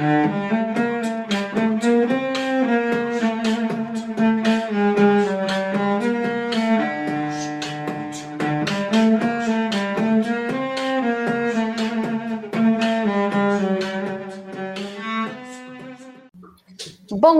Bom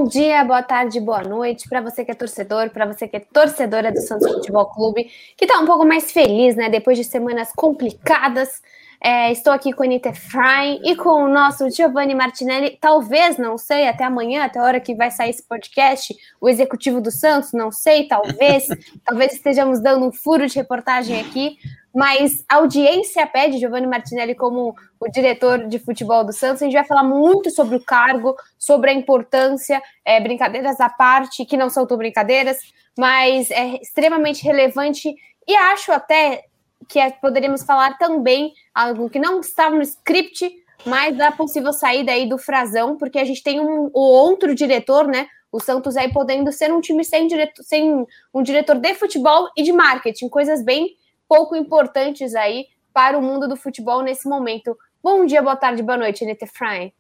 dia, boa tarde, boa noite para você que é torcedor, para você que é torcedora do Santos Futebol Clube, que está um pouco mais feliz, né? Depois de semanas complicadas. É, estou aqui com a Anitta Fry e com o nosso Giovanni Martinelli. Talvez, não sei, até amanhã, até a hora que vai sair esse podcast, o executivo do Santos, não sei, talvez. talvez estejamos dando um furo de reportagem aqui, mas a audiência pede Giovanni Martinelli como o diretor de futebol do Santos. A gente vai falar muito sobre o cargo, sobre a importância, é, brincadeiras à parte, que não são tão brincadeiras, mas é extremamente relevante e acho até que é, poderíamos falar também algo que não estava no script, mas da possível saída aí do Frazão, porque a gente tem um, o outro diretor, né? O Santos aí podendo ser um time sem, diretor, sem um diretor de futebol e de marketing, coisas bem pouco importantes aí para o mundo do futebol nesse momento. Bom dia, boa tarde, boa noite, Anita Fry.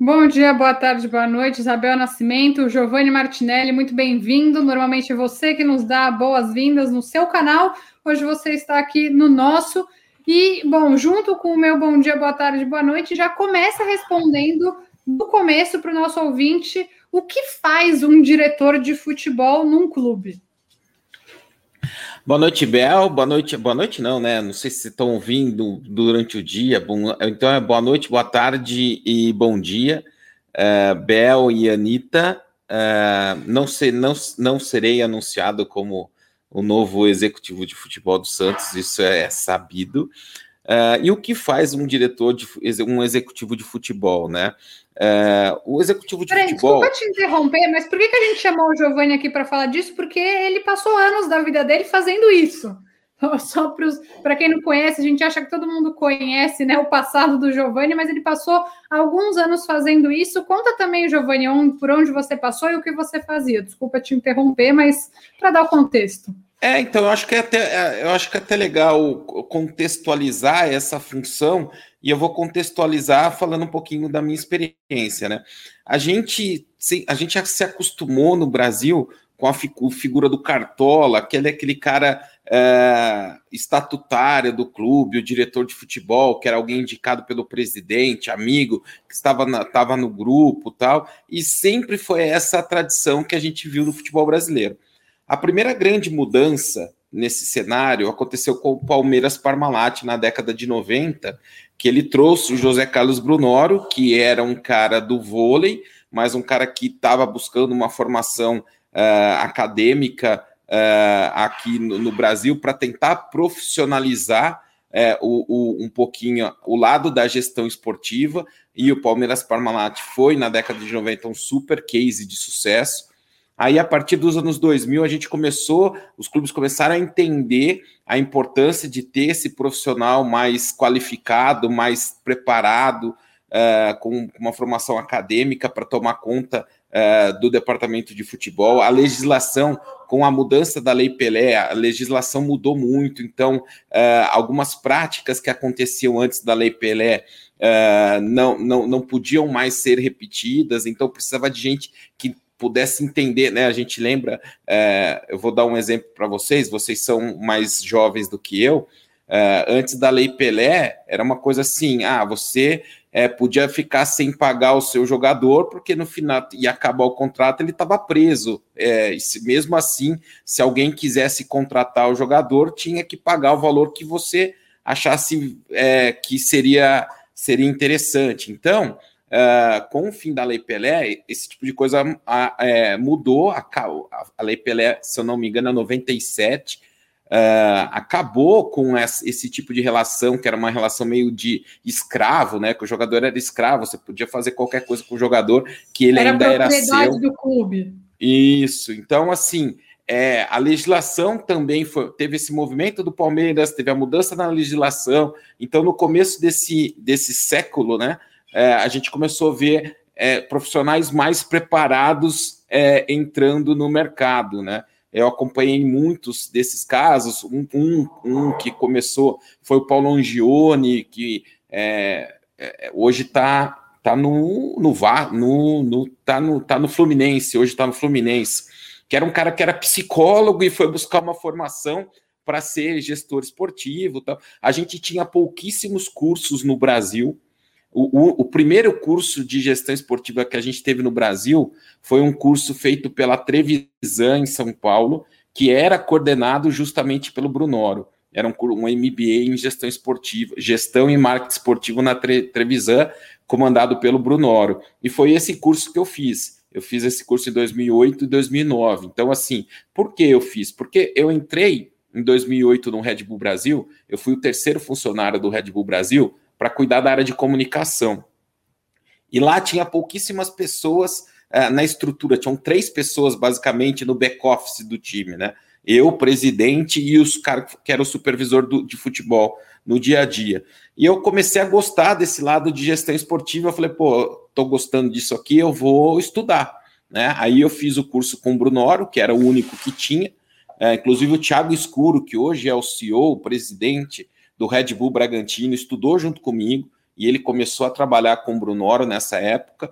Bom dia, boa tarde, boa noite, Isabel Nascimento, Giovanni Martinelli, muito bem-vindo. Normalmente é você que nos dá boas-vindas no seu canal. Hoje você está aqui no nosso. E, bom, junto com o meu bom dia, boa tarde, boa noite, já começa respondendo do começo para o nosso ouvinte o que faz um diretor de futebol num clube. Boa noite, Bel. Boa noite. Boa noite, não, né? Não sei se estão ouvindo durante o dia. Bom, então é boa noite, boa tarde e bom dia, uh, Bel e Anitta. Uh, não, ser, não, não serei anunciado como o novo executivo de futebol do Santos, isso é sabido. Uh, e o que faz um diretor de um executivo de futebol, né? Uh, o executivo de Peraí, futebol. Desculpa te interromper, mas por que, que a gente chamou o Giovanni aqui para falar disso? Porque ele passou anos da vida dele fazendo isso. Só para quem não conhece, a gente acha que todo mundo conhece né, o passado do Giovanni, mas ele passou alguns anos fazendo isso. Conta também, Giovanni, por onde você passou e o que você fazia. Desculpa te interromper, mas para dar o contexto. É, então eu acho que é até, é, eu acho que é até legal contextualizar essa função, e eu vou contextualizar falando um pouquinho da minha experiência, né? A gente, a gente se acostumou no Brasil com a figura do Cartola, aquele, aquele cara é, estatutário do clube, o diretor de futebol, que era alguém indicado pelo presidente, amigo, que estava, na, no grupo tal, e sempre foi essa a tradição que a gente viu no futebol brasileiro. A primeira grande mudança nesse cenário aconteceu com o Palmeiras Parmalat na década de 90, que ele trouxe o José Carlos Brunoro, que era um cara do vôlei, mas um cara que estava buscando uma formação uh, acadêmica uh, aqui no, no Brasil para tentar profissionalizar uh, o, o, um pouquinho o lado da gestão esportiva, e o Palmeiras Parmalat foi, na década de 90, um super case de sucesso. Aí, a partir dos anos 2000, a gente começou, os clubes começaram a entender a importância de ter esse profissional mais qualificado, mais preparado, uh, com uma formação acadêmica para tomar conta uh, do departamento de futebol. A legislação, com a mudança da Lei Pelé, a legislação mudou muito, então, uh, algumas práticas que aconteciam antes da Lei Pelé. Uh, não, não, não podiam mais ser repetidas, então precisava de gente que pudesse entender, né? A gente lembra, é, eu vou dar um exemplo para vocês, vocês são mais jovens do que eu. É, antes da Lei Pelé, era uma coisa assim: ah, você é, podia ficar sem pagar o seu jogador, porque no final ia acabar o contrato, ele estava preso. É, se, mesmo assim, se alguém quisesse contratar o jogador, tinha que pagar o valor que você achasse é, que seria, seria interessante. Então, Uh, com o fim da Lei Pelé, esse tipo de coisa uh, é, mudou. A, a, Lei Pelé, se eu não me engano, é 97. Uh, acabou com essa, esse tipo de relação, que era uma relação meio de escravo, né? Que o jogador era escravo, você podia fazer qualquer coisa com o jogador, que ele era ainda era seu. do clube. Isso. Então, assim, é, a legislação também foi, teve esse movimento do Palmeiras, teve a mudança na legislação. Então, no começo desse, desse século, né? É, a gente começou a ver é, profissionais mais preparados é, entrando no mercado, né? Eu acompanhei muitos desses casos. Um, um, um que começou foi o Paulo Angione, que é, é, hoje está tá tá no no no, no, tá no tá no Fluminense, hoje tá no Fluminense, que era um cara que era psicólogo e foi buscar uma formação para ser gestor esportivo, tal. A gente tinha pouquíssimos cursos no Brasil. O, o, o, primeiro curso de gestão esportiva que a gente teve no Brasil foi um curso feito pela Trevisan em São Paulo, que era coordenado justamente pelo Brunoro. Era um, um MBA em gestão esportiva, gestão e marketing esportivo na Tre, Trevisan, comandado pelo Brunoro. E foi esse curso que eu fiz. Eu fiz esse curso em 2008 e 2009. Então, assim, por que eu fiz? Porque eu entrei em 2008 no Red Bull Brasil, eu fui o terceiro funcionário do Red Bull Brasil para cuidar da área de comunicação. E lá tinha pouquíssimas pessoas uh, na estrutura, tinham três pessoas basicamente no back-office do time, né? Eu, presidente, e os caras que era o supervisor do, de futebol no dia a dia. E eu comecei a gostar desse lado de gestão esportiva. Eu falei, pô, tô gostando disso aqui, eu vou estudar. Né? Aí eu fiz o curso com o Brunoro, que era o único que tinha. É, inclusive o Thiago Escuro, que hoje é o CEO, o presidente do Red Bull Bragantino, estudou junto comigo e ele começou a trabalhar com o Brunoro nessa época.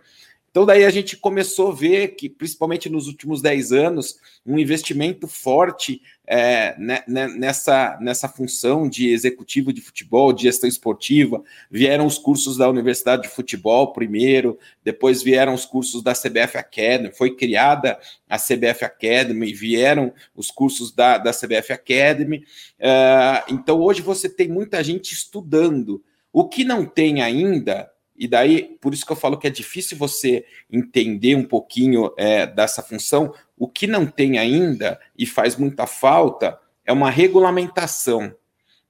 Então, daí a gente começou a ver que, principalmente nos últimos 10 anos, um investimento forte é, né, né, nessa, nessa função de executivo de futebol, de gestão esportiva. Vieram os cursos da Universidade de Futebol primeiro, depois vieram os cursos da CBF Academy, foi criada a CBF Academy, vieram os cursos da, da CBF Academy. Uh, então, hoje você tem muita gente estudando. O que não tem ainda e daí, por isso que eu falo que é difícil você entender um pouquinho é, dessa função. O que não tem ainda e faz muita falta é uma regulamentação.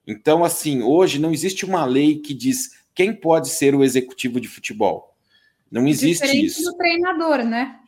Então, assim, hoje não existe uma lei que diz quem pode ser o executivo de futebol. Não existe Diferente isso. do treinador, né?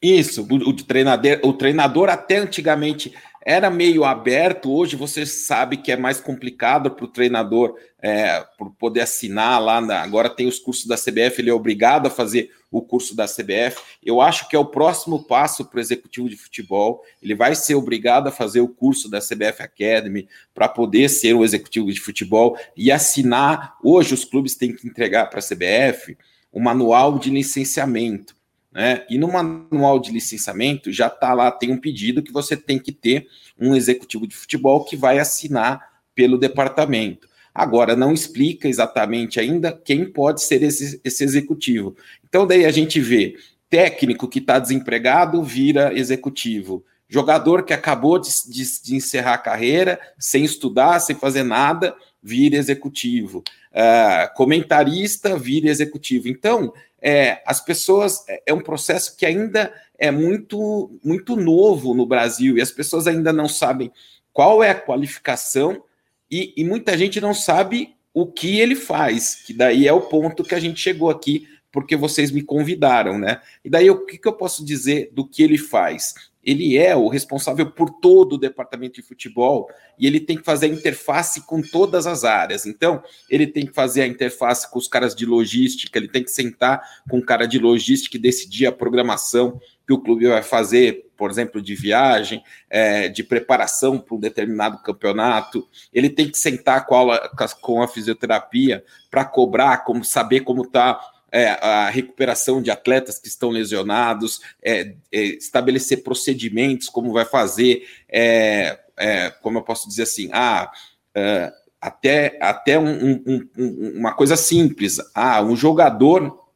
Isso, o, o, treinador, o treinador até antigamente era meio aberto, hoje você sabe que é mais complicado para o treinador é, poder assinar lá. Na, agora tem os cursos da CBF, ele é obrigado a fazer o curso da CBF. Eu acho que é o próximo passo para o executivo de futebol. Ele vai ser obrigado a fazer o curso da CBF Academy para poder ser o executivo de futebol e assinar. Hoje os clubes têm que entregar para a CBF o manual de licenciamento. Né? E no manual de licenciamento já está lá, tem um pedido que você tem que ter um executivo de futebol que vai assinar pelo departamento. Agora, não explica exatamente ainda quem pode ser esse, esse executivo. Então, daí a gente vê técnico que está desempregado vira executivo. Jogador que acabou de, de, de, encerrar a carreira, sem estudar, sem fazer nada, vira executivo. Uh, comentarista vira executivo. Então, é, as pessoas é, é um processo que ainda é muito muito novo no Brasil e as pessoas ainda não sabem qual é a qualificação e, e muita gente não sabe o que ele faz, que daí é o ponto que a gente chegou aqui porque vocês me convidaram, né? E daí o que, que eu posso dizer do que ele faz? Ele é o responsável por todo o departamento de futebol e ele tem que fazer a interface com todas as áreas. Então, ele tem que fazer a interface com os caras de logística, ele tem que sentar com o cara de logística e decidir a programação que o clube vai fazer, por exemplo, de viagem, é, de preparação para um determinado campeonato. Ele tem que sentar com a, com a fisioterapia para cobrar, como saber como está é, a recuperação de atletas que estão lesionados, é, é, estabelecer procedimentos, como vai fazer, é, é, como eu posso dizer assim, ah, é, até, até um, um, um, uma coisa simples, ah, um jogador,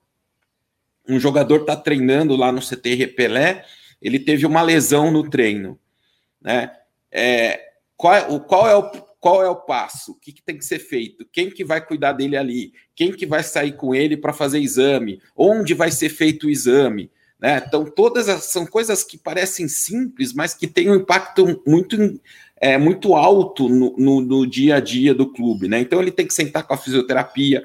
um jogador está treinando lá no CT Pelé, ele teve uma lesão no treino, né? qual, qual é o qual é o passo, o que, que, tem que ser feito, quem que vai cuidar dele ali, quem que vai sair com ele para fazer exame, onde vai ser feito o exame, né? Então todas as, são coisas que parecem simples, mas que têm um impacto muito é, muito alto no, no, no, dia a dia do clube, né? Então ele tem que sentar com a fisioterapia.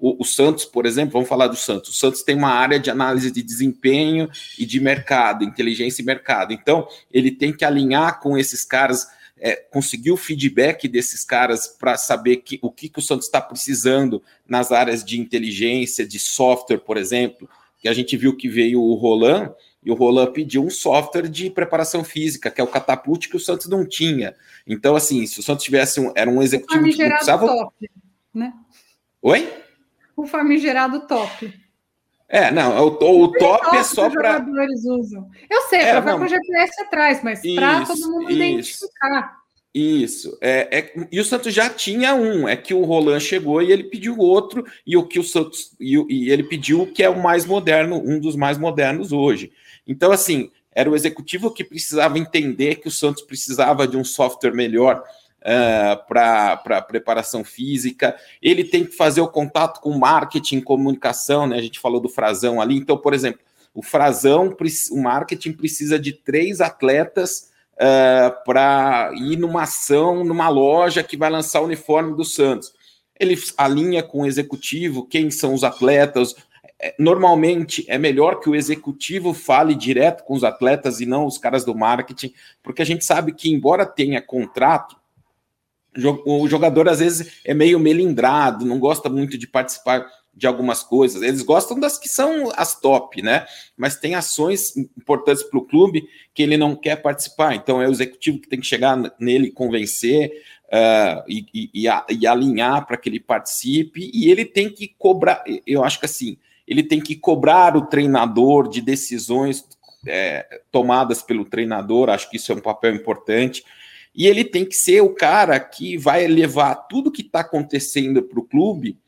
O, o Santos, por exemplo, vamos falar do Santos. O Santos tem uma área de análise de desempenho e de mercado, inteligência e mercado. Então ele tem que alinhar com esses caras é, conseguir o feedback desses caras para saber que, o que, que o Santos está precisando nas áreas de inteligência, de software, por exemplo, que a gente viu que veio o Roland, e o Roland pediu um software de preparação física, que é o Catapult, que o Santos não tinha. Então, assim, se o Santos tivesse um, era um executivo que precisava... Software, né? Oi? o famigerado top. É, não, o, o, o top é só para. Jogadores usam. Eu sei, é, para com GPS atrás, mas para todo mundo isso, identificar. Isso. É, é, e o Santos já tinha um, é que o Roland chegou e ele pediu outro, e o que o Santos. E, e ele pediu o que é o mais moderno, um dos mais modernos hoje. Então, assim, era o executivo que precisava entender que o Santos precisava de um software melhor uh, é, para preparação física, ele tem que fazer o contato com marketing, comunicação, né? A gente falou do Frazão ali. Então, por exemplo, o Frazão, o marketing precisa de três atletas uh, é, para ir numa ação, numa loja que vai lançar o uniforme do Santos. Ele alinha com o executivo, quem são os atletas. É, normalmente é melhor que o executivo fale direto com os atletas e não os caras do marketing, porque a gente sabe que, embora tenha contrato, o jogador às vezes é meio melindrado, não gosta muito de participar de algumas coisas. Eles gostam das que são as top, né? Mas tem ações importantes para o clube que ele não quer participar. Então é o executivo que tem que chegar nele, convencer uh, e, e, e, alinhar para que ele participe. E ele tem que cobrar. Eu acho que assim, ele tem que cobrar o treinador de decisões é, tomadas pelo treinador. Acho que isso é um papel importante e ele tem que ser o cara que vai levar tudo que está acontecendo para o clube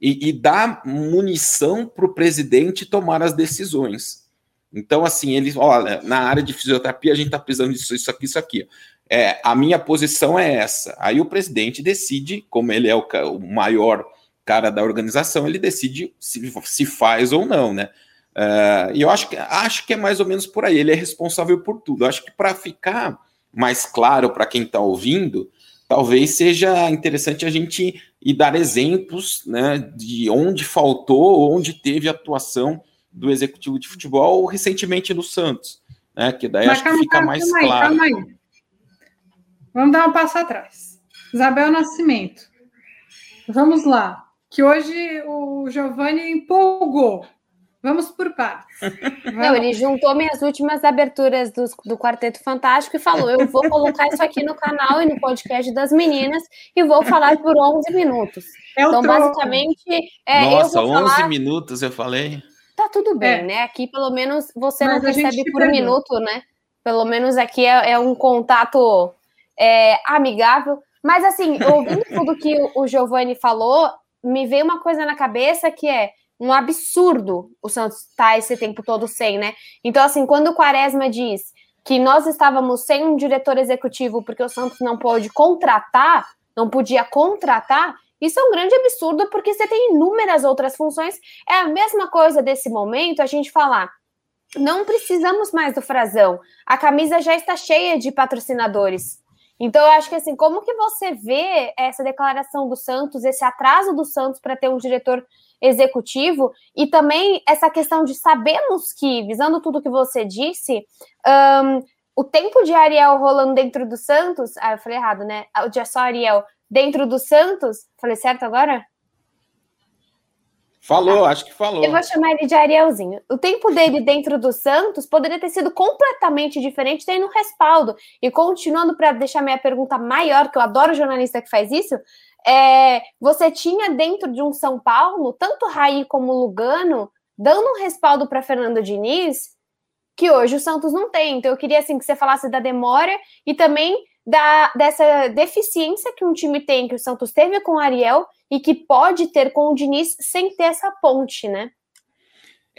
e, e, dar munição para o presidente tomar as decisões. Então, assim, eles, olha, na área de fisioterapia a gente está precisando disso, isso aqui, isso aqui. É, a minha posição é essa. Aí o presidente decide, como ele é o, o maior cara da organização, ele decide se, se faz ou não, né? Uh, e eu acho que, acho que é mais ou menos por aí. Ele é responsável por tudo. Eu acho que para ficar mais claro para quem está ouvindo, talvez seja interessante a gente ir dar exemplos né, de onde faltou, onde teve atuação do executivo de futebol recentemente no Santos, né? Que daí Mas acho calma, que fica calma, mais calma claro. Aí, calma aí. Vamos dar um passo atrás. Isabel Nascimento. Vamos lá. Que hoje o Giovanni empolgou Vamos por partes. Não, ele juntou minhas últimas aberturas do, do Quarteto Fantástico e falou: eu vou colocar isso aqui no canal e no podcast das meninas e vou falar por 11 minutos. É então, basicamente. É, Nossa, 11 falar... minutos eu falei. Tá tudo bem, é. né? Aqui, pelo menos, você Mas não recebe por minuto, né? Pelo menos aqui é, é um contato é, amigável. Mas, assim, ouvindo tudo que o Giovanni falou, me veio uma coisa na cabeça que é um absurdo o Santos estar tá esse tempo todo sem, né? Então, assim, quando o Quaresma diz que nós estávamos sem um diretor executivo porque o Santos não pôde contratar, não podia contratar, isso é um grande absurdo porque você tem inúmeras outras funções. É a mesma coisa desse momento a gente falar. Não precisamos mais do frasão. A camisa já está cheia de patrocinadores. Então, eu acho que assim, como que você vê essa declaração do Santos, esse atraso do Santos para ter um diretor executivo e também essa questão de sabemos que, visando tudo que você disse, um, o tempo de Ariel rolando dentro do Santos, ah, eu falei errado, né? O de só Ariel dentro do Santos, falei certo agora? Falou, acho que falou. Eu vou chamar ele de Arielzinho. O tempo dele dentro do Santos poderia ter sido completamente diferente, tendo um respaldo. E continuando para deixar minha pergunta maior, que eu adoro jornalista que faz isso, é, você tinha dentro de um São Paulo, tanto Raí como Lugano, dando um respaldo para Fernando Diniz, que hoje o Santos não tem. Então eu queria assim que você falasse da demora e também da, dessa deficiência que um time tem, que o Santos teve com o Ariel e que pode ter com o Diniz sem ter essa ponte, né?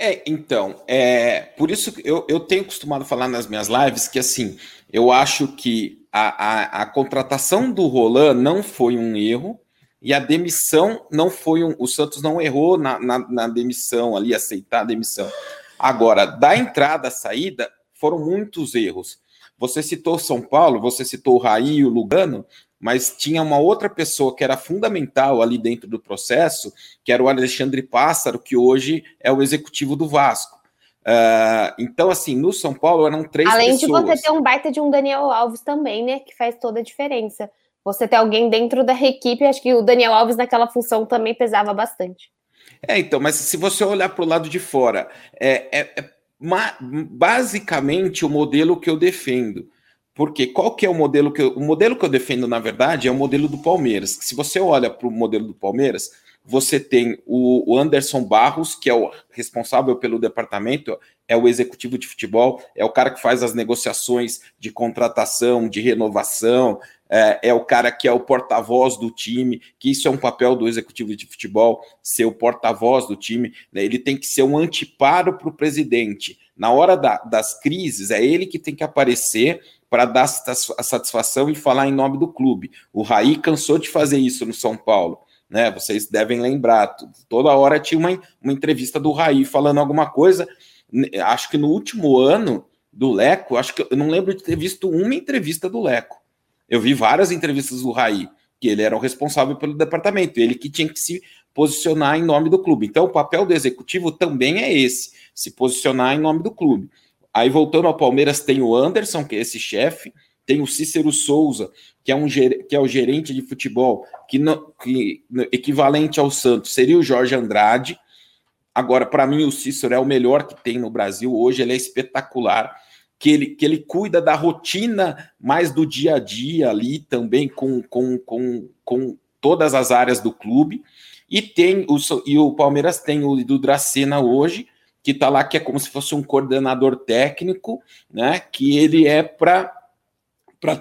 É, então, é, por isso eu, eu tenho costumado falar nas minhas lives que assim, eu acho que a, a, a contratação do Roland não foi um erro e a demissão não foi um. O Santos não errou na, na, na demissão ali, aceitar a demissão. Agora, da entrada à saída, foram muitos erros. Você citou São Paulo, você citou o Raí e o Lugano, mas tinha uma outra pessoa que era fundamental ali dentro do processo, que era o Alexandre Pássaro, que hoje é o executivo do Vasco. Uh, então, assim, no São Paulo eram três Além pessoas. Além de você ter um baita de um Daniel Alves também, né? Que faz toda a diferença. Você ter alguém dentro da equipe, acho que o Daniel Alves naquela função também pesava bastante. É, então, mas se você olhar para o lado de fora, é, é, é basicamente o modelo que eu defendo. Porque qual que é o modelo que eu, o modelo que eu defendo, na verdade, é o modelo do Palmeiras. Se você olha para o modelo do Palmeiras, você tem o, Anderson Barros, que é o responsável pelo departamento, é o executivo de futebol, é o cara que faz as negociações de contratação, de renovação, é, é o cara que é o porta-voz do time, que isso é um papel do executivo de futebol, ser o porta-voz do time, né? ele tem que ser um anteparo para o presidente. Na hora da, das crises, é ele que tem que aparecer para dar a satisfação e falar em nome do clube. O Raí cansou de fazer isso no São Paulo né? Vocês devem lembrar, toda hora tinha uma, uma entrevista do Raí falando alguma coisa. Acho que no último ano do Leco, acho que eu não lembro de ter visto uma entrevista do Leco. Eu vi várias entrevistas do Raí, que ele era o responsável pelo departamento, ele que tinha que se posicionar em nome do clube. Então, o papel do executivo também é esse, se posicionar em nome do clube. Aí, voltando ao Palmeiras, tem o Anderson, que é esse chefe, tem o Cícero Souza, que é, um, que é o gerente de futebol, que, no, que no, equivalente ao Santos seria o Jorge Andrade. Agora, para mim, o Cícero é o melhor que tem no Brasil hoje, ele é espetacular. Que ele, que ele cuida da rotina mais do dia a dia ali também com, com, com, com todas as áreas do clube. E tem o, e o Palmeiras tem o do Dracena hoje, que está lá, que é como se fosse um coordenador técnico, né? Que ele é para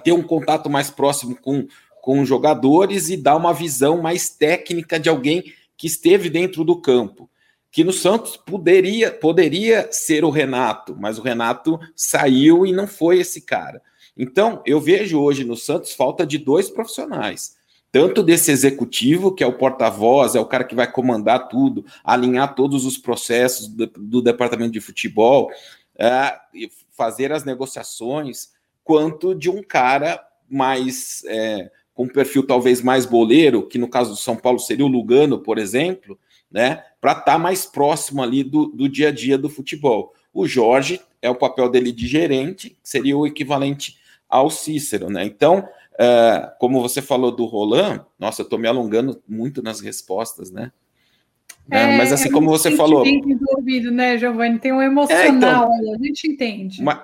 ter um contato mais próximo com, com jogadores e dar uma visão mais técnica de alguém que esteve dentro do campo. Que no Santos poderia, poderia ser o Renato, mas o Renato saiu e não foi esse cara. Então, eu vejo hoje no Santos falta de dois profissionais. Tanto desse executivo, que é o porta-voz, é o cara que vai comandar tudo, alinhar todos os processos do, do departamento de futebol, é, fazer as negociações, quanto de um cara mais é, com um perfil talvez mais boleiro, que no caso do São Paulo seria o Lugano, por exemplo, né? Para estar tá mais próximo ali do, do dia a dia do futebol. O Jorge é o papel dele de gerente, seria o equivalente ao Cícero, né? Então, uh, como você falou do Roland, nossa, eu estou me alongando muito nas respostas, né? É, mas assim, é como você falou. envolvido, né, Giovanni? Tem um emocional, é, então, a gente entende. Mas,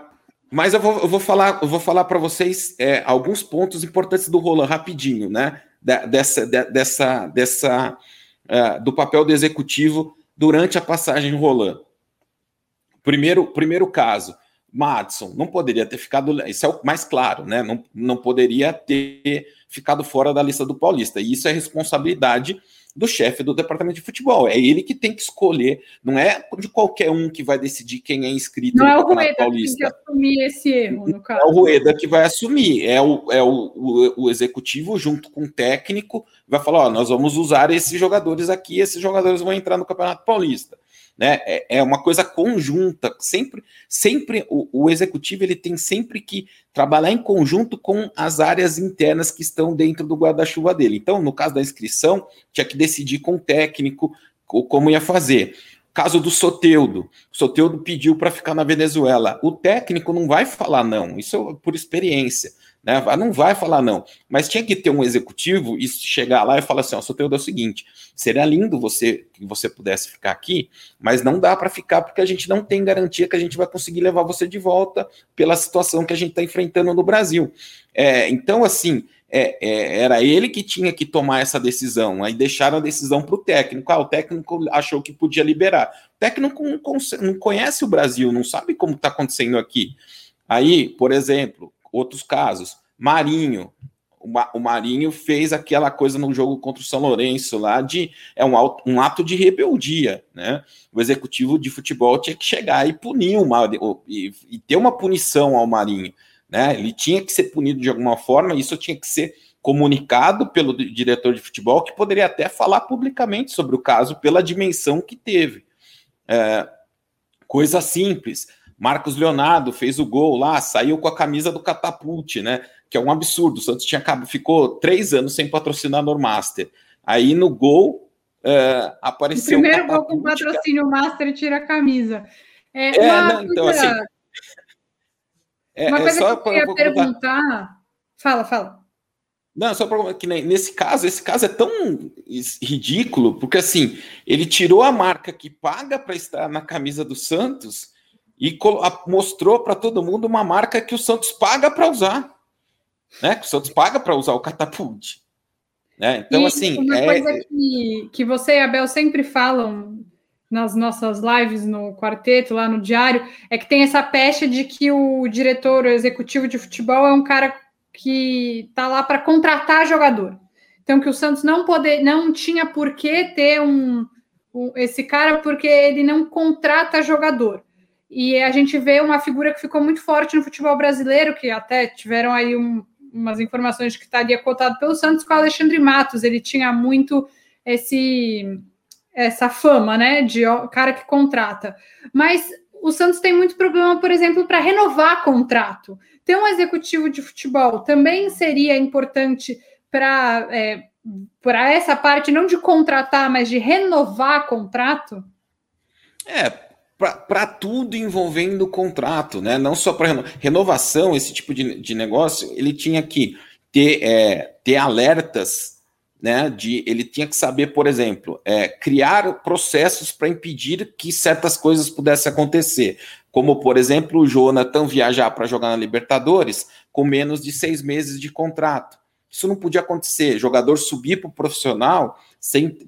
mas eu vou, eu vou falar, eu vou falar para vocês é, alguns pontos importantes do Roland rapidinho, né? dessa, dessa, dessa uh, do papel do executivo durante a passagem Roland. Primeiro, primeiro caso, Madison não poderia ter ficado, isso é o mais claro, né? Não, não poderia ter ficado fora da lista do Paulista. E isso é responsabilidade do chefe do departamento de futebol. É ele que tem que escolher, não é de qualquer um que vai decidir quem é inscrito não no é o Rueda Paulista. Que tem que assumir esse erro, no caso. É o Rueda que vai assumir, é o, é o, o, o executivo junto com o técnico, vai falar: ó, nós vamos usar esses jogadores aqui, esses jogadores vão entrar no Campeonato Paulista né? É, é uma coisa conjunta. Sempre, sempre o, o, executivo ele tem sempre que trabalhar em conjunto com as áreas internas que estão dentro do guarda-chuva dele. Então, no caso da inscrição, tinha que decidir com o técnico como ia fazer. Caso do Soteudo, o Soteudo pediu para ficar na Venezuela. O técnico não vai falar não, isso é por experiência. Né? Não vai falar não, mas tinha que ter um executivo e chegar lá e falar assim: ó, Soteldo, é o seguinte, seria lindo você que você pudesse ficar aqui, mas não dá para ficar porque a gente não tem garantia que a gente vai conseguir levar você de volta pela situação que a gente está enfrentando no Brasil. É, então, assim, é, é, era ele que tinha que tomar essa decisão. Aí deixaram a decisão para o técnico. Ah, o técnico achou que podia liberar. O técnico não, não conhece o Brasil, não sabe como está acontecendo aqui. Aí, por exemplo, outros casos. Marinho. O Marinho fez aquela coisa no jogo contra o São Lourenço lá de é um, um ato de rebeldia, né? O executivo de futebol tinha que chegar e punir o Marinho e, e ter uma punição ao Marinho, né? Ele tinha que ser punido de alguma forma, isso tinha que ser comunicado pelo diretor de futebol, que poderia até falar publicamente sobre o caso pela dimensão que teve. É, coisa simples. Marcos Leonardo fez o gol lá, saiu com a camisa do Catapult, né? Que é um absurdo. O Santos tinha ficou três anos sem patrocinar Master. Aí no gol uh, apareceu. O primeiro gol com patrocínio Master tira a camisa. É, é não, então assim. É, uma é coisa é que eu queria perguntar. Fala, fala. Não, só para que nesse caso, esse caso é tão ridículo, porque assim, ele tirou a marca que paga para estar na camisa do Santos e mostrou para todo mundo uma marca que o Santos paga para usar. Né? Que o Santos paga para usar o Catapult. Né? Então, e assim. Uma é... coisa que, que você e a Bel sempre falam nas nossas lives no quarteto, lá no diário, é que tem essa pecha de que o diretor o executivo de futebol é um cara que está lá para contratar jogador. Então, que o Santos não poder, não tinha por que ter um, um, esse cara, porque ele não contrata jogador. E a gente vê uma figura que ficou muito forte no futebol brasileiro, que até tiveram aí um, umas informações de que estaria cotado pelo Santos, com o Alexandre Matos. Ele tinha muito esse essa fama, né, de cara que contrata. Mas o Santos tem muito problema, por exemplo, para renovar contrato. Ter um executivo de futebol também seria importante para é, para essa parte não de contratar, mas de renovar contrato? É, para tudo envolvendo o contrato, né? Não só para renovação, esse tipo de, de negócio, ele tinha que ter, é, ter alertas né, de ele tinha que saber, por exemplo, é, criar processos para impedir que certas coisas pudessem acontecer, como, por exemplo, o Jonathan viajar para jogar na Libertadores com menos de seis meses de contrato. Isso não podia acontecer. Jogador subir para o profissional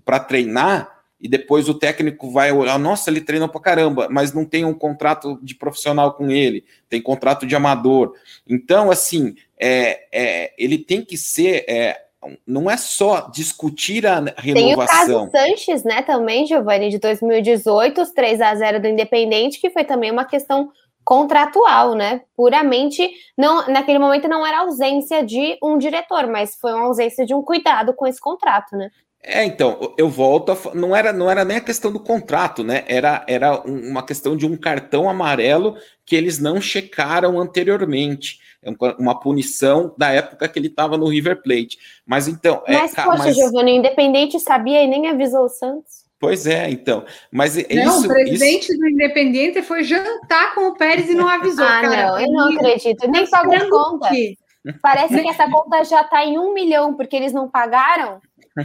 para treinar e depois o técnico vai olhar, nossa, ele treinou para caramba, mas não tem um contrato de profissional com ele, tem contrato de amador. Então, assim, é, é ele tem que ser é, não é só discutir a renovação. Tem o caso Sanches, né, também, Giovanni, de 2018, os 3 a 0 do Independente, que foi também uma questão contratual, né? Puramente, não, naquele momento não era ausência de um diretor, mas foi uma ausência de um cuidado com esse contrato, né? É, então, eu volto, a, não era não era nem a questão do contrato, né? Era, era uma questão de um cartão amarelo que eles não checaram anteriormente. É uma punição da época que ele estava no River Plate. Mas então. É, mas, é, poxa, mas... Giovanni, o Independente sabia e nem avisou o Santos. Pois é, então. Mas não, isso, o presidente isso... do Independente foi jantar com o Pérez e não avisou. ah, cara, não, eu não acredito. Nem pagou conta. Parece que essa conta já está em um milhão, porque eles não pagaram,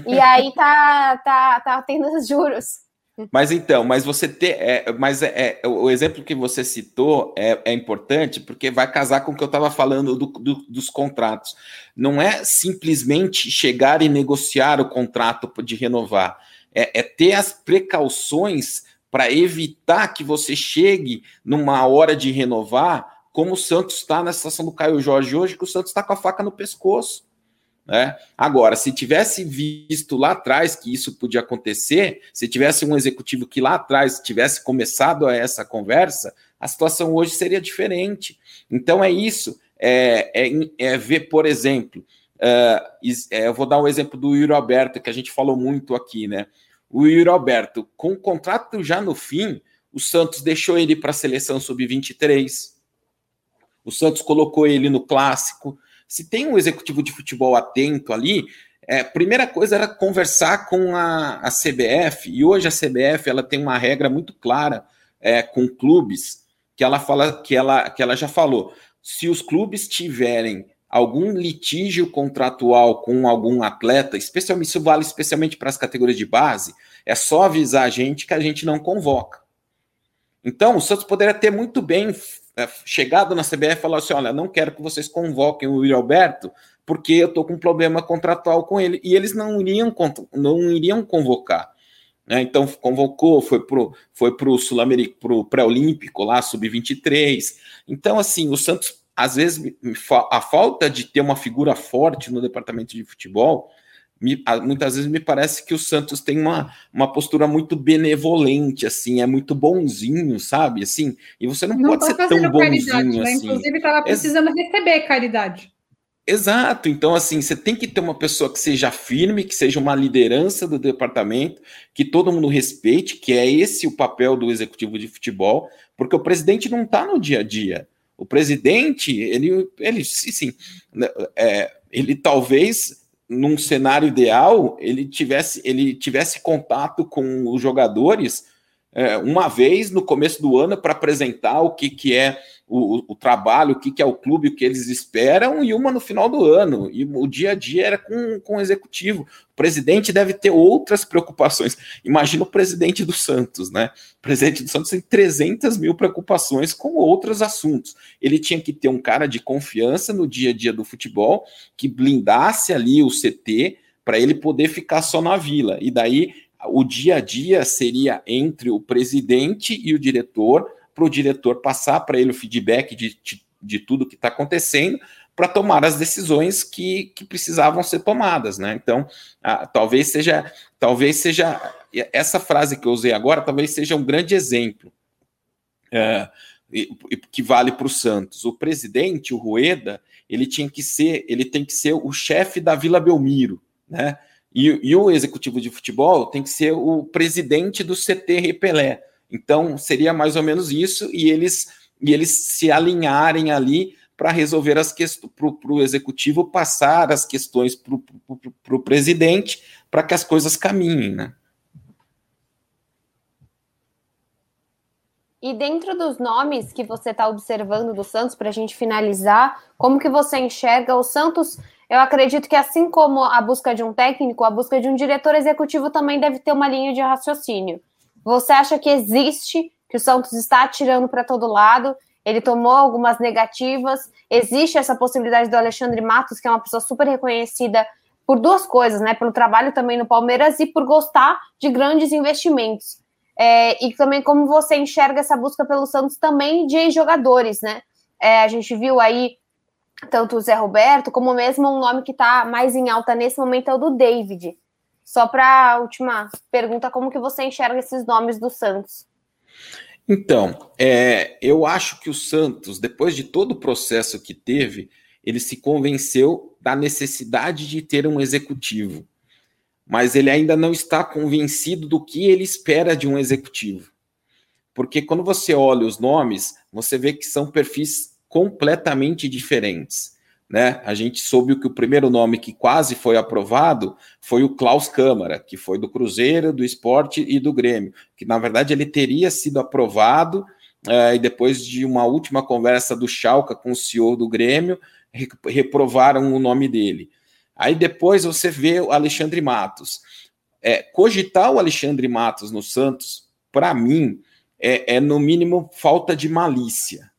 e aí tá, tá, tá tendo os juros. Mas então, mas você ter, é, mas é, é, o exemplo que você citou é, é importante porque vai casar com o que eu estava falando do, do, dos contratos. Não é simplesmente chegar e negociar o contrato de renovar, é, é ter as precauções para evitar que você chegue numa hora de renovar, como o Santos está na situação do Caio Jorge hoje, que o Santos está com a faca no pescoço. Né? Agora, se tivesse visto lá atrás que isso podia acontecer, se tivesse um executivo que lá atrás tivesse começado essa conversa, a situação hoje seria diferente. Então é isso, é, é, é ver, por exemplo, uh, eu vou dar um exemplo do Yuri Alberto, que a gente falou muito aqui, né? O Yuri Alberto, com o contrato já no fim, o Santos deixou ele para a seleção sub-23, o Santos colocou ele no clássico, se tem um executivo de futebol atento ali, é, primeira coisa era conversar com a, a, CBF, e hoje a CBF ela tem uma regra muito clara é, com clubes, que ela fala que ela, que ela já falou. Se os clubes tiverem algum litígio contratual com algum atleta, especialmente isso vale especialmente para as categorias de base, é só avisar a gente que a gente não convoca. Então, o Santos poderia ter muito bem chegado na CBF e falou assim: olha, não quero que vocês convoquem o William Alberto, porque eu estou com um problema contratual com ele. E eles não iriam, não iriam convocar. Né? Então convocou, foi pro, foi pro Sul-Americano, pro pré-olímpico lá, sub-23. Então, assim, o Santos, às vezes, a falta de ter uma figura forte no departamento de futebol me, muitas vezes me parece que o Santos tem uma, uma postura muito benevolente, assim, é muito bonzinho, sabe? Assim, e você não, não pode ser tão bonzinho né? assim. Inclusive, estava precisando Ex receber caridade. Exato, então assim, você tem que ter uma pessoa que seja firme, que seja uma liderança do departamento, que todo mundo respeite, que é esse o papel do executivo de futebol, porque o presidente não está no dia a dia. O presidente, ele, ele sim, né, é, ele talvez num cenário ideal, ele tivesse, ele tivesse contato com os jogadores é, uma vez no começo do ano para apresentar o que, que é o, o, trabalho, o que, que é o clube, o que eles esperam, e uma no final do ano. E o dia a dia era com, com o executivo. O presidente deve ter outras preocupações. Imagina o presidente do Santos, né? O presidente do Santos tem 300 mil preocupações com outros assuntos. Ele tinha que ter um cara de confiança no dia a dia do futebol, que blindasse ali o CT, para ele poder ficar só na vila. E daí o dia a dia seria entre o presidente e o diretor, para o diretor passar para ele o feedback de, de, de tudo que está acontecendo, para tomar as decisões que, que precisavam ser tomadas, né? Então, ah, talvez seja, talvez seja essa frase que eu usei agora, talvez seja um grande exemplo é, que vale para o Santos. O presidente, o Rueda, ele tinha que ser, ele tem que ser o chefe da Vila Belmiro, né? E, e, o executivo de futebol tem que ser o presidente do CT Repelé. Então, seria mais ou menos isso, e eles, e eles se alinharem ali para resolver as questões, para o executivo passar as questões para o presidente, para que as coisas caminhem, né? E dentro dos nomes que você está observando do Santos, para a gente finalizar, como que você enxerga o Santos? Eu acredito que assim como a busca de um técnico, a busca de um diretor executivo também deve ter uma linha de raciocínio. Você acha que existe, que o Santos está atirando para todo lado ele tomou algumas negativas. Existe essa possibilidade do Alexandre Matos, que é uma pessoa super reconhecida por duas coisas, né? Pelo trabalho também no Palmeiras e por gostar de grandes investimentos. É, e também como você enxerga essa busca pelo Santos também de jogadores, né? É, a gente viu aí tanto o Zé Roberto, como mesmo um nome que está mais em alta nesse momento é o do David. Só para a última pergunta, como que você enxerga esses nomes do Santos? Então, é, eu acho que o Santos, depois de todo o processo que teve, ele se convenceu da necessidade de ter um executivo. Mas ele ainda não está convencido do que ele espera de um executivo. Porque quando você olha os nomes, você vê que são perfis completamente diferentes. Né? A gente soube que o primeiro nome que quase foi aprovado foi o Klaus Câmara, que foi do Cruzeiro, do Esporte e do Grêmio, que na verdade ele teria sido aprovado é, e depois de uma última conversa do Schalke com o CEO do Grêmio, reprovaram o nome dele. Aí depois você vê o Alexandre Matos. É, cogitar o Alexandre Matos no Santos, para mim, é, é no mínimo falta de malícia.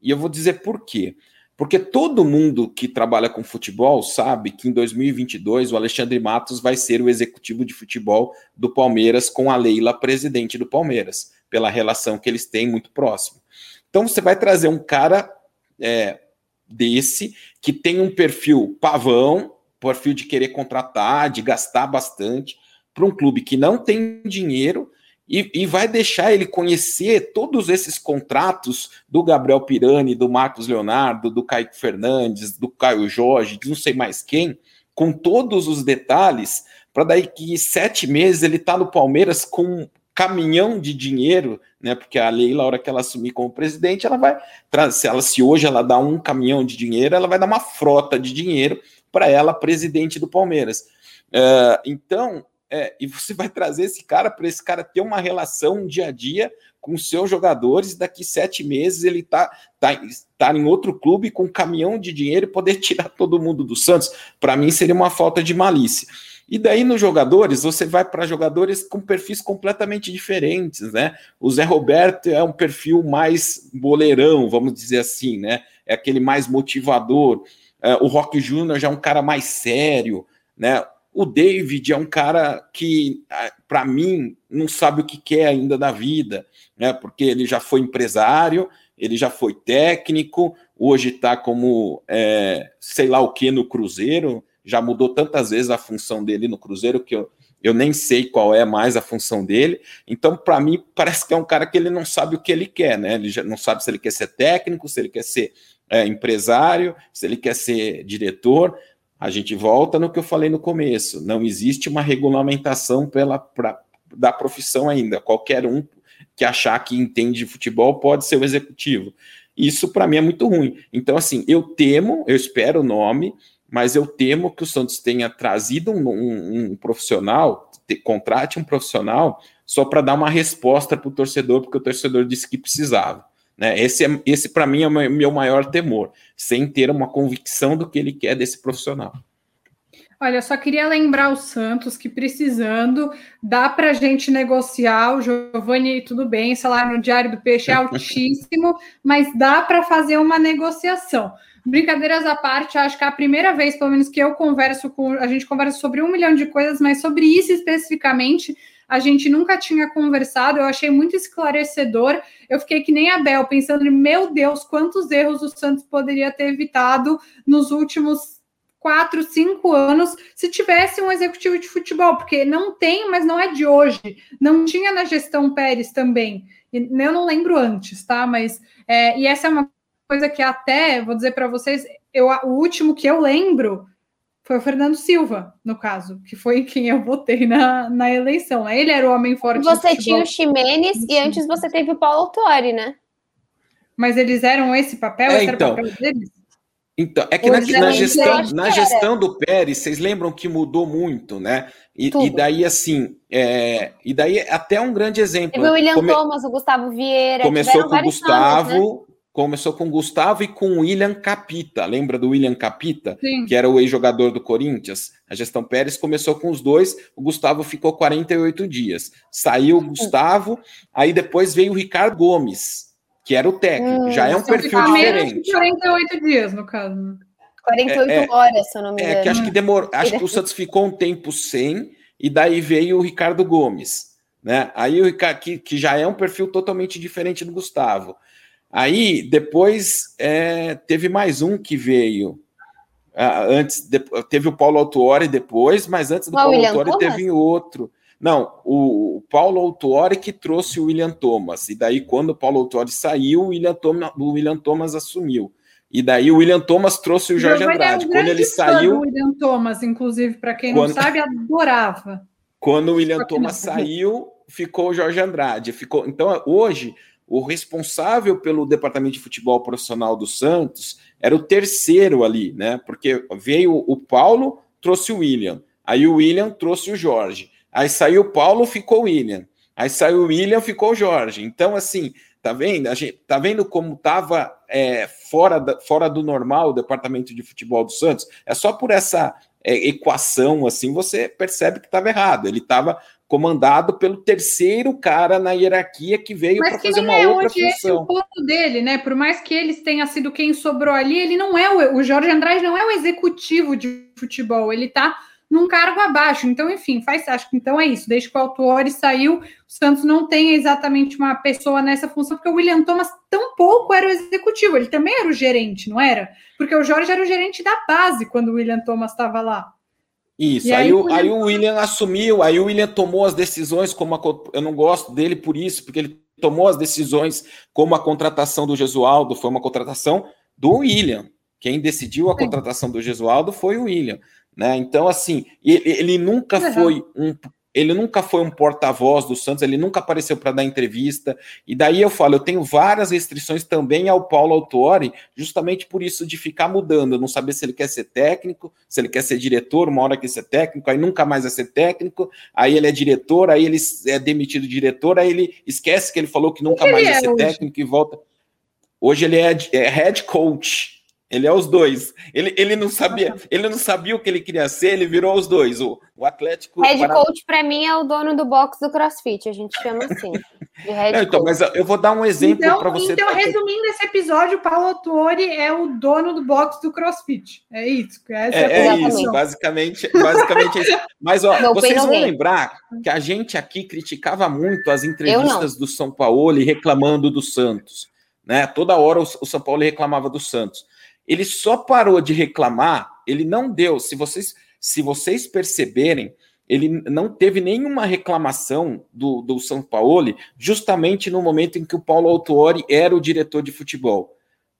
E eu vou dizer por quê. Porque todo mundo que trabalha com futebol sabe que em 2022 o Alexandre Matos vai ser o executivo de futebol do Palmeiras com a Leila, presidente do Palmeiras, pela relação que eles têm muito próximo. Então você vai trazer um cara é, desse que tem um perfil pavão, perfil de querer contratar, de gastar bastante, para um clube que não tem dinheiro e, e, vai deixar ele conhecer todos esses contratos do Gabriel Pirani, do Marcos Leonardo, do Caio Fernandes, do Caio Jorge, de não sei mais quem, com todos os detalhes, para daí que sete meses ele está no Palmeiras com um caminhão de dinheiro, né? Porque a Leila, na hora que ela assumir como presidente, ela vai se ela se hoje ela dá um caminhão de dinheiro, ela vai dar uma frota de dinheiro para ela, presidente do Palmeiras. Uh, então é, e você vai trazer esse cara para esse cara ter uma relação dia a dia com seus jogadores. Daqui sete meses ele tá, tá, tá em outro clube com um caminhão de dinheiro e poder tirar todo mundo do Santos. Para mim seria uma falta de malícia. E daí nos jogadores, você vai para jogadores com perfis completamente diferentes, né? O Zé Roberto é um perfil mais boleirão, vamos dizer assim, né? É aquele mais motivador. É, o Rock Júnior já é um cara mais sério, né? O David é um cara que, para mim, não sabe o que quer ainda da vida, né? Porque ele já foi empresário, ele já foi técnico, hoje está como é, sei lá o que no Cruzeiro, já mudou tantas vezes a função dele no Cruzeiro que eu, eu nem sei qual é mais a função dele. Então, para mim, parece que é um cara que ele não sabe o que ele quer, né? Ele já não sabe se ele quer ser técnico, se ele quer ser é, empresário, se ele quer ser diretor. A gente volta no que eu falei no começo: não existe uma regulamentação pela, pra, da profissão ainda. Qualquer um que achar que entende de futebol pode ser o executivo. Isso para mim é muito ruim. Então, assim, eu temo, eu espero o nome, mas eu temo que o Santos tenha trazido um, um, um profissional, te, contrate um profissional só para dar uma resposta para o torcedor, porque o torcedor disse que precisava. Né? Esse, é, esse para mim, é o meu maior temor, sem ter uma convicção do que ele quer desse profissional. Olha, só queria lembrar o Santos que precisando, dá para a gente negociar. O Giovanni, tudo bem, salário no Diário do Peixe é altíssimo, mas dá para fazer uma negociação. Brincadeiras à parte, acho que é a primeira vez, pelo menos, que eu converso com. A gente conversa sobre um milhão de coisas, mas sobre isso especificamente, a gente nunca tinha conversado. Eu achei muito esclarecedor. Eu fiquei que nem a Bel, pensando, meu Deus, quantos erros o Santos poderia ter evitado nos últimos quatro, cinco anos se tivesse um executivo de futebol, porque não tem, mas não é de hoje. Não tinha na gestão Pérez também. Eu não lembro antes, tá? Mas é, e essa é uma coisa que até vou dizer para vocês, eu, o último que eu lembro foi o Fernando Silva, no caso, que foi quem eu votei na, na eleição. Ele era o homem forte. Você tinha o Ximenes e antes você teve o Paulo Autori, né? Mas eles eram esse papel? É, esse então, o papel deles? Então, é que na, na, gestão, na gestão do Pérez, vocês lembram que mudou muito, né? E, e daí, assim, é, e daí até um grande exemplo. Teve o William Come... Thomas, o Gustavo Vieira. Começou com o Gustavo, nomes, né? Começou com o Gustavo e com o William Capita. Lembra do William Capita? Sim. Que era o ex-jogador do Corinthians? A gestão Pérez começou com os dois, o Gustavo ficou 48 dias. Saiu o Gustavo, aí depois veio o Ricardo Gomes que era o técnico. Hum, já é um perfil diferente. 48 dias, no caso. 48 é, é, horas, se eu não me engano. É que acho que demorou. Acho que o Santos ficou um tempo sem, e daí veio o Ricardo Gomes. Né? Aí o Ricardo, que, que já é um perfil totalmente diferente do Gustavo. Aí depois é, teve mais um que veio. Uh, antes de, teve o Paulo Autuori depois, mas antes do Paulo Autuori teve outro. Não, o, Paulo Autuori que trouxe o William Thomas. E daí, quando o Paulo Autuori saiu, o William Thomas, o William Thomas assumiu. E daí o William Thomas trouxe o Jorge Andrade. É um quando ele saiu. O William Thomas, inclusive, para quem quando... não sabe, adorava. Quando o William Thomas saiu, ficou o Jorge Andrade. Ficou... Então, hoje, o responsável pelo departamento de futebol profissional do Santos era o terceiro ali, né? Porque veio o Paulo, trouxe o William. Aí o William trouxe o Jorge. Aí saiu o Paulo, ficou o William. Aí saiu o William, ficou o Jorge. Então, assim, tá vendo? A gente, tá vendo como estava é, fora, da, fora do normal o departamento de futebol do Santos? É só por essa é, equação, assim, você percebe que estava errado. Ele estava comandado pelo terceiro cara na hierarquia que veio para fazer uma é outra função. Esse é o ponto dele, né? Por mais que eles tenha sido quem sobrou ali, ele não é o, o Jorge Andrade não é o executivo de futebol, ele está num cargo abaixo. Então, enfim, faz, acho que então é isso. Desde que o Autuori saiu, o Santos não tem exatamente uma pessoa nessa função, porque o William Thomas tão pouco era o executivo, ele também era o gerente, não era? Porque o Jorge era o gerente da base quando o William Thomas estava lá. Isso, aí, aí, o, William... aí o William assumiu, aí o William tomou as decisões, como a, eu não gosto dele por isso, porque ele tomou as decisões como a contratação do Gesualdo foi uma contratação do William. Quem decidiu a contratação do Gesualdo foi o William. Né? Então, assim, ele, ele nunca uhum. foi um ele nunca foi um porta-voz do Santos, ele nunca apareceu para dar entrevista. E daí eu falo, eu tenho várias restrições também ao Paulo Autuori, justamente por isso de ficar mudando, não saber se ele quer ser técnico, se ele quer ser diretor, uma hora quer ser técnico, aí nunca mais vai ser técnico, aí ele é diretor, aí ele é demitido diretor, aí ele esquece que ele falou que nunca mais vai é ser hoje? técnico e volta. Hoje ele é, é head coach. Ele é os dois. Ele, ele não sabia, ele não sabia o que ele queria ser, ele virou os dois. O, o Atlético. Head para... coach, para mim, é o dono do box do CrossFit, a gente chama assim. Não, então, mas eu vou dar um exemplo então, para você. Então, resumindo esse episódio, o Paulo Autori é o dono do box do CrossFit. É isso. Essa é, é, é isso, basicamente, basicamente é isso. Mas ó, vocês vão lembrar que a gente aqui criticava muito as entrevistas do São Paulo reclamando do Santos. Né? Toda hora o, o São Paulo reclamava do Santos. Ele só parou de reclamar, ele não deu. Se vocês, se vocês perceberem, ele não teve nenhuma reclamação do, do São Paulo, justamente no momento em que o Paulo Autuori era o diretor de futebol.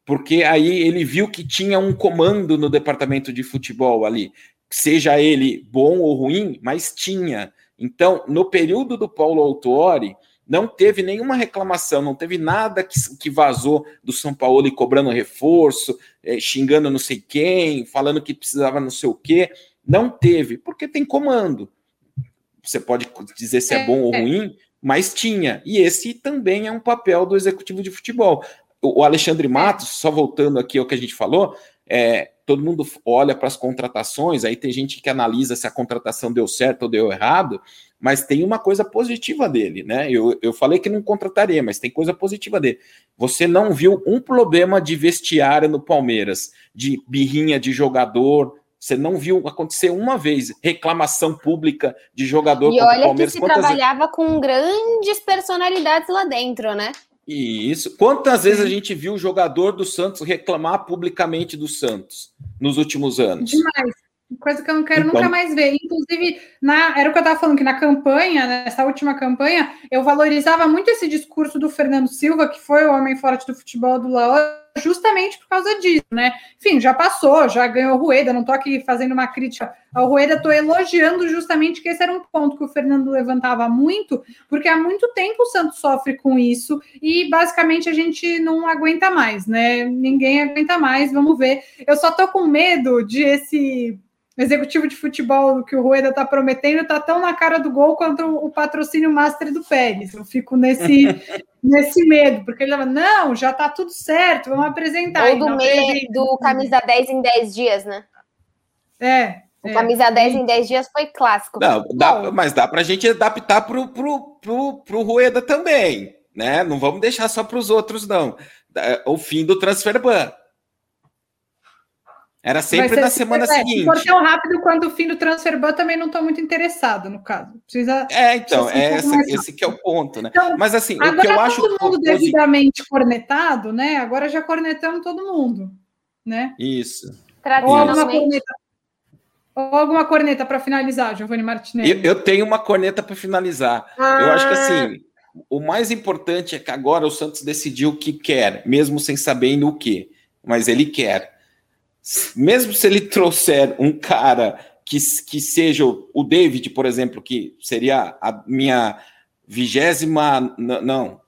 Porque aí ele viu que tinha um comando no departamento de futebol ali, seja ele bom ou ruim, mas tinha. Então, no período do Paulo Autuori, não teve nenhuma reclamação, não teve nada que, que vazou do São Paulo cobrando reforço, é, xingando não sei quem, falando que precisava não sei o quê. Não teve, porque tem comando. Você pode dizer se é, é bom ou é. ruim, mas tinha. E esse também é um papel do executivo de futebol. O Alexandre Matos, só voltando aqui ao que a gente falou, é, todo mundo olha para as contratações, aí tem gente que analisa se a contratação deu certo ou deu errado, mas tem uma coisa positiva dele, né? Eu, eu falei que não contrataria, mas tem coisa positiva dele. Você não viu um problema de vestiário no Palmeiras, de birrinha de jogador, você não viu acontecer uma vez reclamação pública de jogador e olha o Palmeiras. que se Quantas trabalhava com grandes personalidades lá dentro, né? Isso. Quantas vezes a gente viu o jogador do Santos reclamar publicamente do Santos nos últimos anos? Demais. Coisa que eu não quero então, nunca mais ver. Inclusive, na, era o que eu estava falando, que na campanha, nessa última campanha, eu valorizava muito esse discurso do Fernando Silva, que foi o homem forte do futebol do Laó, justamente por causa disso, né? Enfim, já passou, já ganhou o Rueda, não estou aqui fazendo uma crítica ao Rueda, estou elogiando justamente que esse era um ponto que o Fernando levantava muito, porque há muito tempo o Santos sofre com isso e basicamente a gente não aguenta mais, né? Ninguém aguenta mais, vamos ver. Eu só tô com medo de esse executivo de futebol que o Rueda está prometendo está tão na cara do gol quanto o patrocínio master do Pérez. Eu fico nesse, nesse medo, porque ele fala, não, já está tudo certo, vamos apresentar. Ou do, meio, do camisa 10 em 10 dias, né? É. O é. camisa 10 em 10 dias foi clássico. Não, dá, mas dá para a gente adaptar para o pro, pro, pro Rueda também, né? Não vamos deixar só para os outros, não. O fim do transfer ban. Era sempre na semana é, seguinte. Se for tão rápido quanto o fim do transfer ban, também não estou muito interessado, no caso. Precisa. É, então, é essa, esse que é o ponto, né? Então, Mas assim, o que eu acho. Todo mundo devidamente cornetado, né? Agora já cornetamos todo mundo, né? Isso. Ou alguma corneta, ou alguma corneta para finalizar, Giovanni Martinelli. Eu, eu tenho uma corneta para finalizar. Ah. Eu acho que assim. O mais importante é que agora o Santos decidiu o que quer, mesmo sem saber no que, mas ele quer mesmo se ele trouxer um cara que, que seja o David, por exemplo, que seria a minha vigésima, não,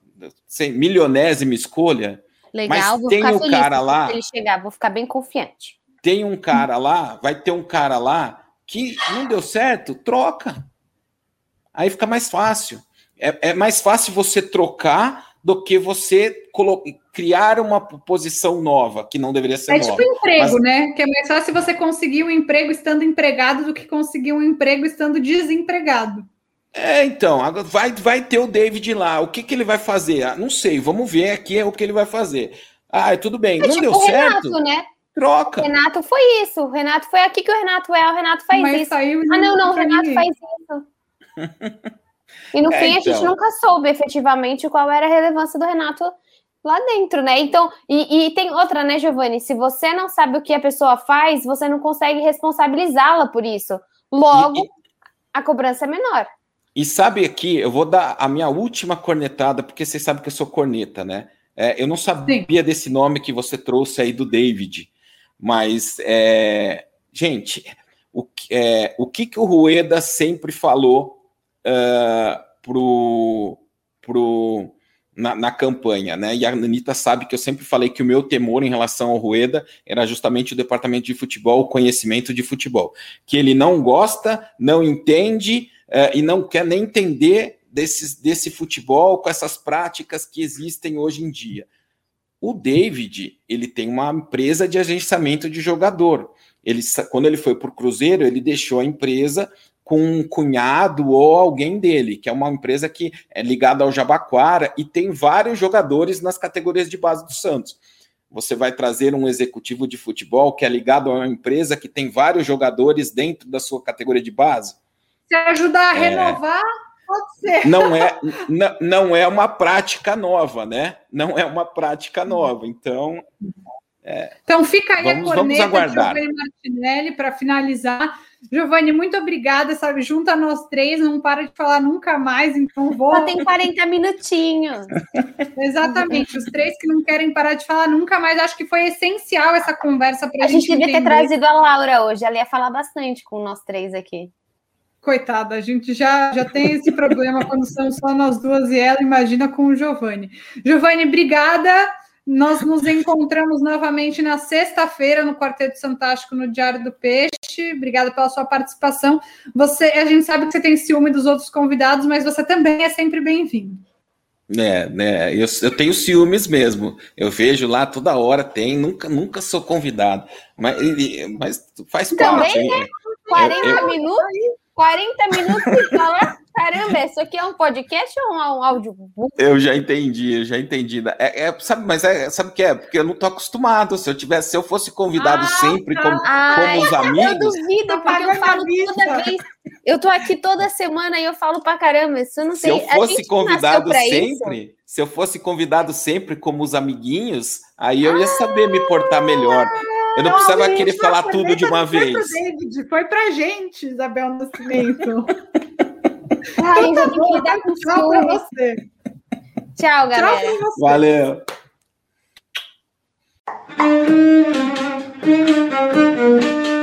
sei, milionésima escolha. Legal, mas tem o cara lá. Ele chegar, vou ficar bem confiante. Tem um cara lá, vai ter um cara lá que não deu certo, troca. Aí fica mais fácil. É, é mais fácil você trocar do que você criar uma posição nova, que não deveria ser é nova. É tipo emprego, Mas... né? Que é mais fácil você conseguir um emprego estando empregado do que conseguir um emprego estando desempregado. É, então, vai, vai ter o David lá. O que, que ele vai fazer? Ah, não sei, vamos ver aqui o que ele vai fazer. Ah, tudo bem, é não tipo deu certo. Renato, né? Troca. O Renato foi isso. O Renato foi aqui que o Renato é. O Renato faz Mas isso. ah, não, não, o Renato ninguém. faz isso. E no é, fim então. a gente então. nunca soube efetivamente qual era a relevância do Renato lá dentro, né? Então, e, e tem outra, né, Giovanni? Se você não sabe o que a pessoa faz, você não consegue responsabilizá-la por isso. Logo, e, a cobrança é menor. E sabe aqui, eu vou dar a minha última cornetada, porque você sabe que eu sou corneta, né? É, eu não sabia Sim. desse nome que você trouxe aí do David, mas, é, gente, o, é, o que, que o Rueda sempre falou uh, pro, pro, na, na, campanha, né? E a Anitta sabe que eu sempre falei que o meu temor em relação ao Rueda era justamente o departamento de futebol, o conhecimento de futebol. Que ele não gosta, não entende uh, e não quer nem entender desses, desse futebol com essas práticas que existem hoje em dia. O David, ele tem uma empresa de agenciamento de jogador. Ele, quando ele foi para o Cruzeiro, ele deixou a empresa com um cunhado ou alguém dele, que é uma empresa que é ligada ao Jabaquara e tem vários jogadores nas categorias de base do Santos. Você vai trazer um executivo de futebol que é ligado a uma empresa que tem vários jogadores dentro da sua categoria de base. Se ajudar a é... renovar, pode ser. Não é, não, não é uma prática nova, né? Não é uma prática nova. Então, é, então fica aí vamos, a corneta de Giovanni Martinelli para finalizar. Giovanni, muito obrigada, sabe? Junta nós três, não para de falar nunca mais, então vou. Só tem 40 minutinhos. Exatamente, os três que não querem parar de falar nunca mais. Acho que foi essencial essa conversa para a gente. A gente devia ter trazido a Laura hoje, ela ia falar bastante com nós três aqui. Coitada, a gente já, já tem esse problema quando são só nós duas e ela, imagina com o Giovanni. Giovanni, obrigada. Nós nos encontramos novamente na sexta-feira no Quarteto Fantástico no Diário do Peixe. Obrigada pela sua participação. Você, a gente sabe que você tem ciúme dos outros convidados, mas você também é sempre bem-vindo. É, né? Eu, eu tenho ciúmes mesmo. Eu vejo lá toda hora, tem, nunca, nunca sou convidado. Mas, mas faz Também, parte. Né? 40 eu, eu... minutos, 40 minutos de falar. Caramba, isso aqui é um podcast ou um áudio? Eu já entendi, eu já entendi. É, é, sabe, mas é, sabe o que é? Porque eu não tô acostumado. Se eu tivesse, se eu fosse convidado ah, sempre tá. como, como os amigos. Eu duvido, tá porque eu falo toda vez. Eu tô aqui toda semana e eu falo pra caramba. Isso não se tem. Se eu fosse convidado sempre, isso. se eu fosse convidado sempre como os amiguinhos, aí eu ia saber me portar melhor. Eu não, não precisava querer falar tudo de uma vez. David, foi pra gente, Isabel Nascimento. Ai, então, tá lidar com Tchau pra você. Tchau, galera. Tchau você. Valeu. Thank you.